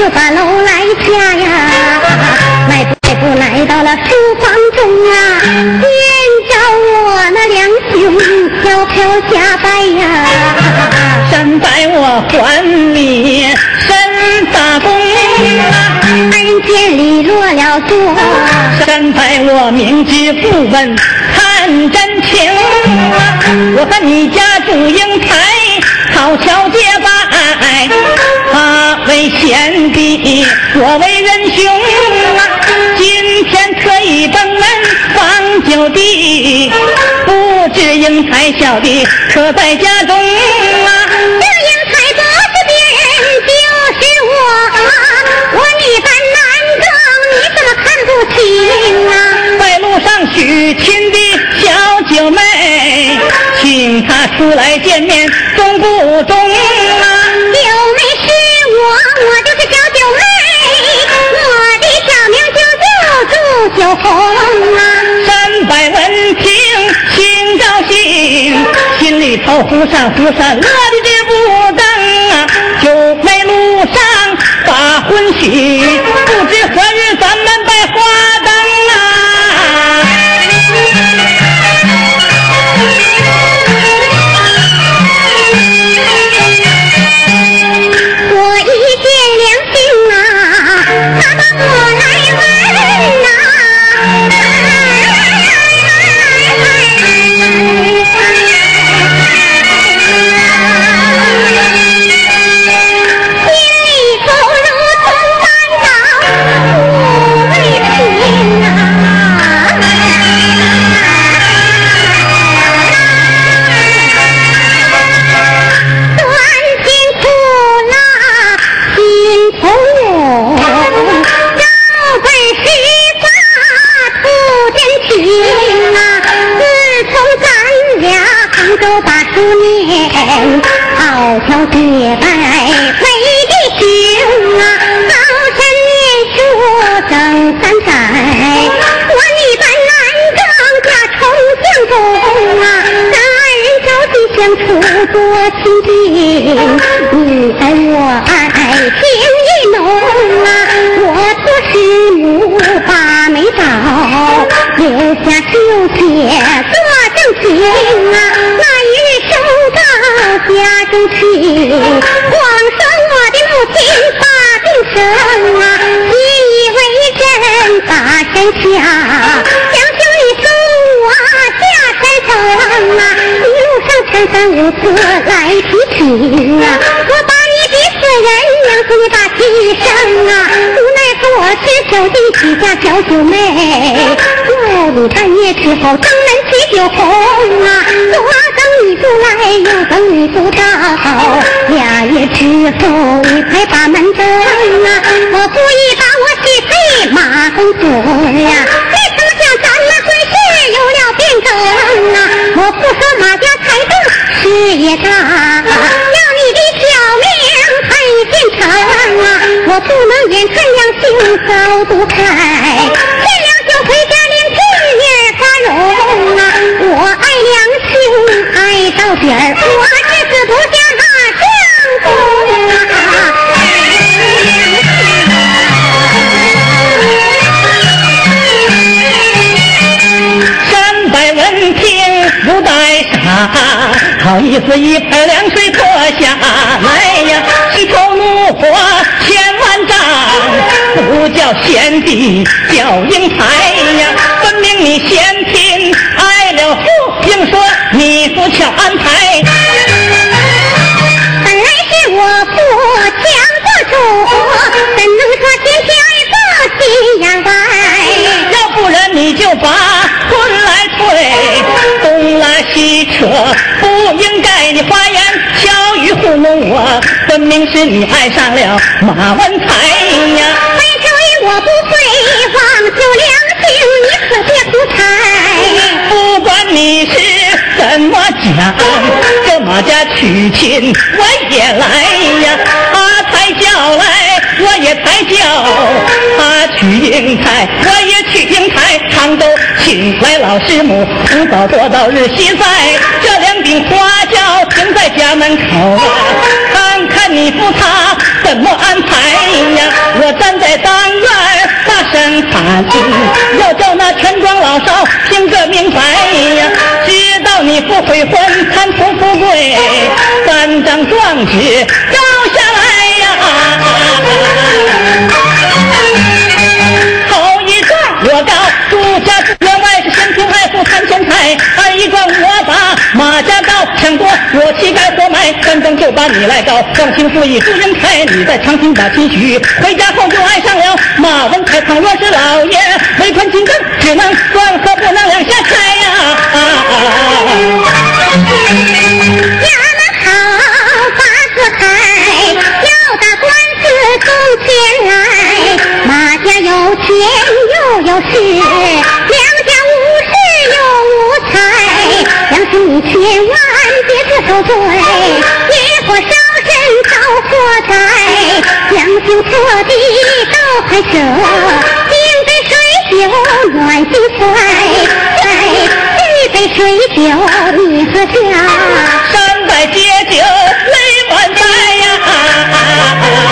就把楼来下呀，迈步迈步来到了书房中啊，见着我那两兄飘飘下拜呀，身拜我还你，身大功啊，二人见礼落了座，身拜我明知故问看真情，我和你家祝英台好桥结拜，为贤弟，我为仁兄啊，今天特意登门访九弟，不知英才小弟可在家中啊？这英才不是别人就是我，我女扮男装，你怎么看不起啊？在路上许亲的小九妹，请她出来见面，中不中啊？叫红啊。三百闻听，心高兴，心里头忽闪忽闪，乐的直不等啊！九妹路上把婚许，不知何日咱们多亲近，你爱我爱情意浓啊！我托师母把媒找，留下绣鞋做证情啊！那一日收到家中去，皇上我的母亲把病生啊，习以为真把身下，三番五次来提亲啊，我把你的死人娘送你把气生啊，无奈何我是小弟许下小九妹，又你半夜之后登门取酒红啊，左等你不来，右等你不到，俩月之后你才把门登啊，我故意把我媳妇马公子呀，事业大，要你的小命才进城啊，我不能眼看两兄早不开，见了就回家连屁眼发荣啊，我爱良心爱到底儿，我 好意思一盆凉水泼下来呀，心头怒火千万丈，不叫贤弟叫英才呀，分明你嫌贫爱了富，硬说你不巧安排。本来是我不强做主，怎能说天下一个心眼歪？要不然你就把西扯，不应该你花言巧语糊弄我，分明是你爱上了马文才呀。本少爷我不会忘旧良情，你可别胡猜。不管你是怎么讲，这马家娶亲我也来呀，他抬轿来我也抬轿，他娶英台我也娶英台，常都请来老师母，从早做到日西在，这两顶花轿停在家门口啊，看看你夫他怎么安排呀？我站在当院大声喊，要叫那全庄老少听个明白！不悔婚，贪图富贵，三张状纸交下来呀！头一状我告朱家员外是嫌贫爱护贪钱财，二一状我把马家告我膝盖活埋，三更就把你来告忘情负义祝英台，你在长亭把亲许，回家后就爱上了马文才，倘若是老爷为官清正，只能断和不能两下开呀！灾。将心错地都还舍，金杯水酒暖心怀。一杯水酒你喝下。山外借酒泪满腮呀啊啊啊！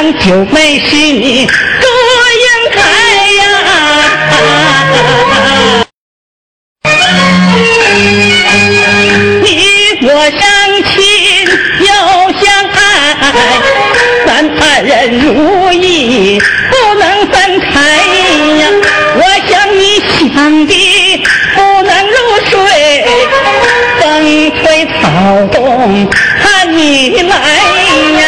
九妹是你祝英台呀。你我相亲又相爱，咱二人如意不能分开呀。我想你想的不能入睡，风吹草动盼你来呀。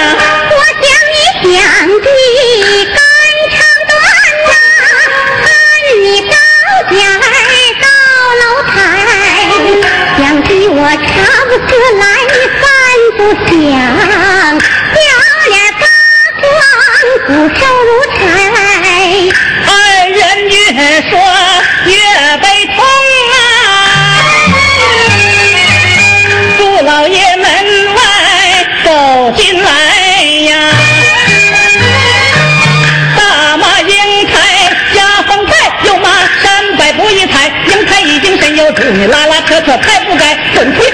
拉拉扯扯太不该，滚出去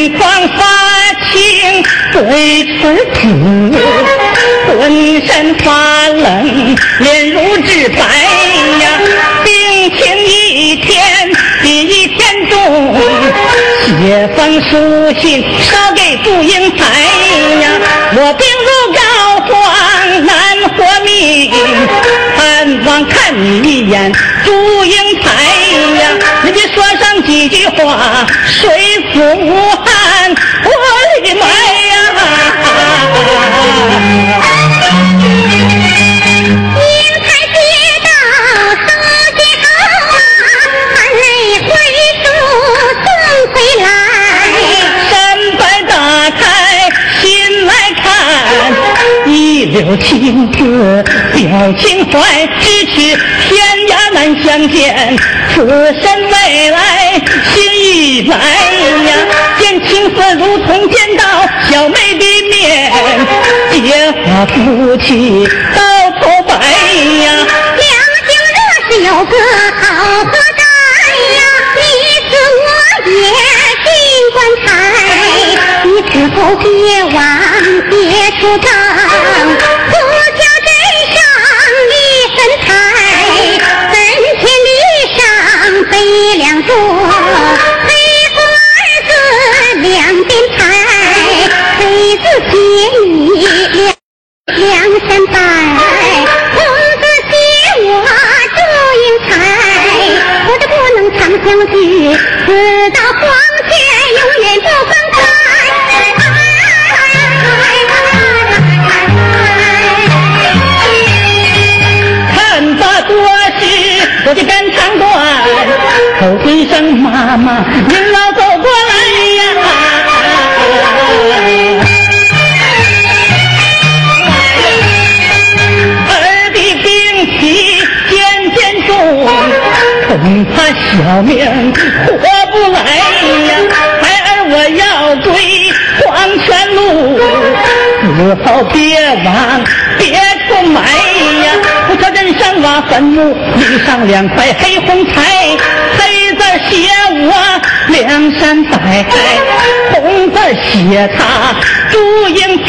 眼眶发青，嘴唇紫，浑身发冷，脸如纸白呀。病情一天比一天重，写封书信捎给祝英台呀。我病入膏肓难活命，盼望看你一眼祝英台。几句话，水府武汉我的妈呀！英台接到书信后啊，含泪回书送回来。山板打开心来看，一流情字表情怀，咫尺天涯难相见，此生未来心已来呀。见情子如同见到小妹的面，结发夫妻到头白呀。两情若是有个好合宅呀，你死我也进棺材，你死后别忘别出葬。黑儿两黑你红我祝英我不能相聚死到黄泉永远不分开看把多情我的妈妈，您老走过来呀！儿的病体渐渐重，恐怕小命活不来呀！孩儿我要归黄泉路，死后别往别处埋呀！不瞧人上瓦坟墓，立上两块黑红彩。写我梁山伯，红字写他祝英台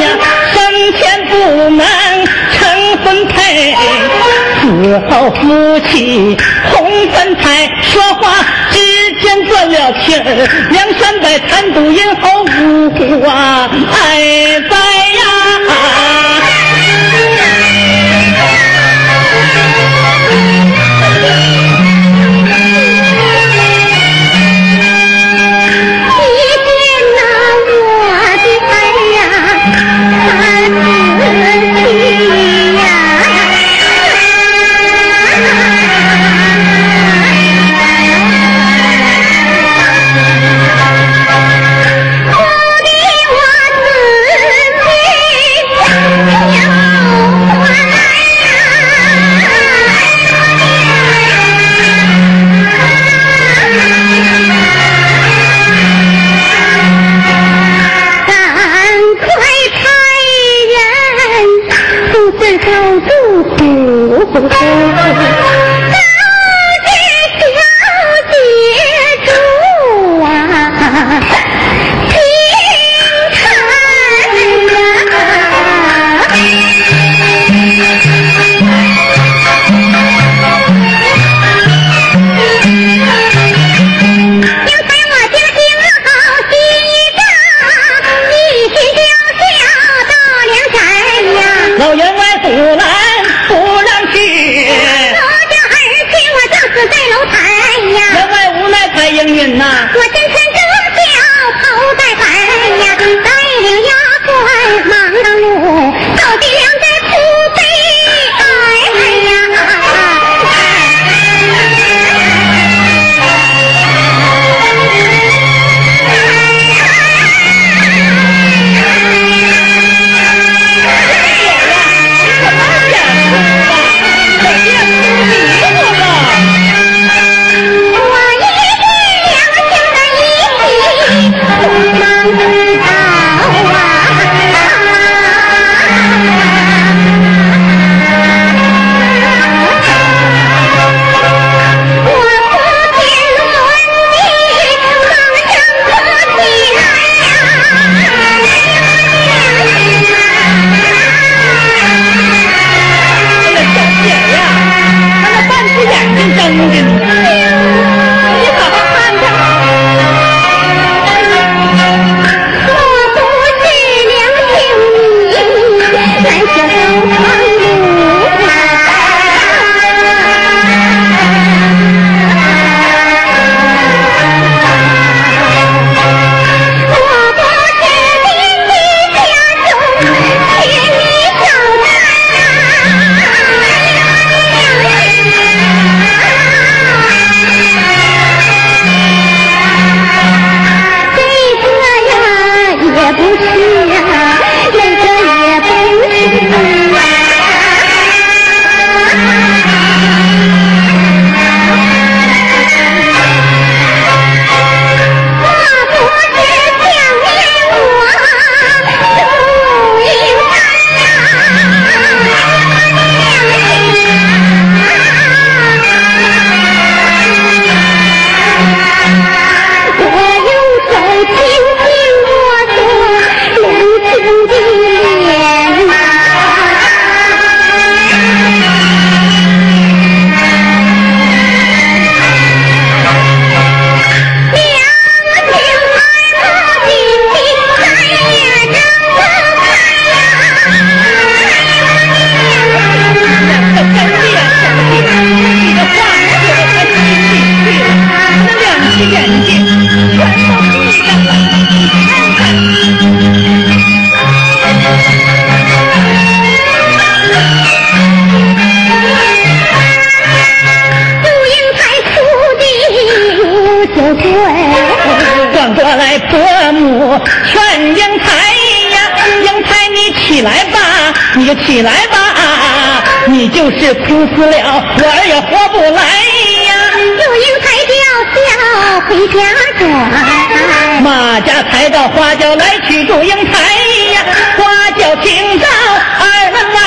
呀，生前不能成婚配，死后夫妻红粉彩，说话之间断了气儿，梁山伯贪赌饮后无辜啊，哎在呀。起来吧，你就是哭死了，我儿也活不来呀。祝英台要叫回家转，马家抬到花轿来娶祝英台呀，花轿停到二门外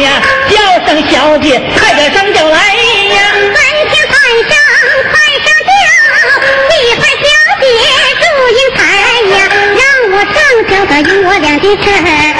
呀，叫声小姐，快点上轿来呀。三前喊上，快上轿，你块小姐祝英台呀，让我上轿的有我俩的事儿。